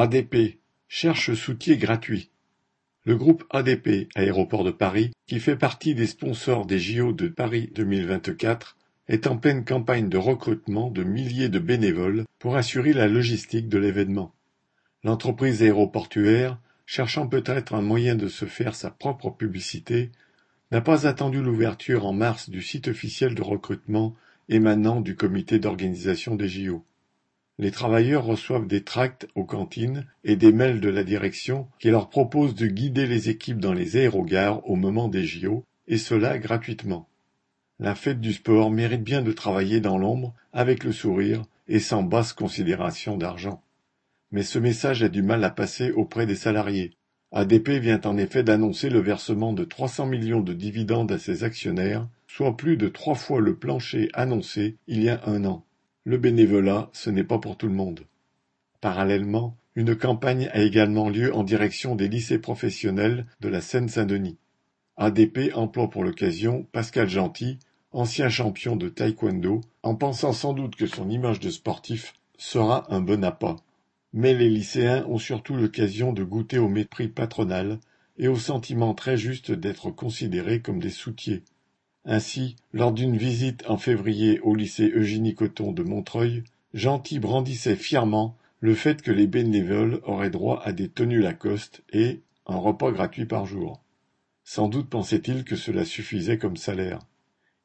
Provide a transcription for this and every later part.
ADP cherche soutien gratuit. Le groupe ADP Aéroports de Paris, qui fait partie des sponsors des JO de Paris 2024, est en pleine campagne de recrutement de milliers de bénévoles pour assurer la logistique de l'événement. L'entreprise aéroportuaire, cherchant peut-être un moyen de se faire sa propre publicité, n'a pas attendu l'ouverture en mars du site officiel de recrutement émanant du comité d'organisation des JO. Les travailleurs reçoivent des tracts aux cantines et des mails de la direction qui leur proposent de guider les équipes dans les aérogares au moment des JO, et cela gratuitement. La fête du sport mérite bien de travailler dans l'ombre, avec le sourire et sans basse considération d'argent. Mais ce message a du mal à passer auprès des salariés. ADP vient en effet d'annoncer le versement de 300 millions de dividendes à ses actionnaires, soit plus de trois fois le plancher annoncé il y a un an. Le bénévolat, ce n'est pas pour tout le monde. Parallèlement, une campagne a également lieu en direction des lycées professionnels de la Seine-Saint-Denis. ADP emploie pour l'occasion Pascal Gentil, ancien champion de taekwondo, en pensant sans doute que son image de sportif sera un bon appât. Mais les lycéens ont surtout l'occasion de goûter au mépris patronal et au sentiment très juste d'être considérés comme des soutiers. Ainsi, lors d'une visite en février au lycée Eugénie Coton de Montreuil, Gentil brandissait fièrement le fait que les bénévoles auraient droit à des tenues Lacoste et un repas gratuit par jour. Sans doute pensait-il que cela suffisait comme salaire.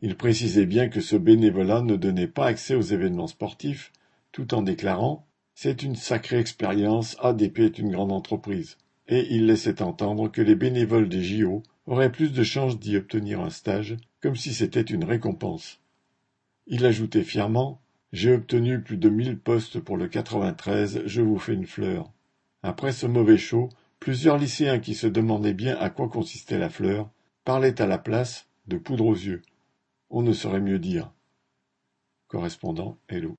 Il précisait bien que ce bénévolat ne donnait pas accès aux événements sportifs, tout en déclarant C'est une sacrée expérience, ADP est une grande entreprise. Et il laissait entendre que les bénévoles des JO auraient plus de chances d'y obtenir un stage, comme si c'était une récompense. Il ajoutait fièrement J'ai obtenu plus de mille postes pour le 93, je vous fais une fleur. Après ce mauvais show, plusieurs lycéens qui se demandaient bien à quoi consistait la fleur parlaient à la place de poudre aux yeux. On ne saurait mieux dire. Correspondant Hello.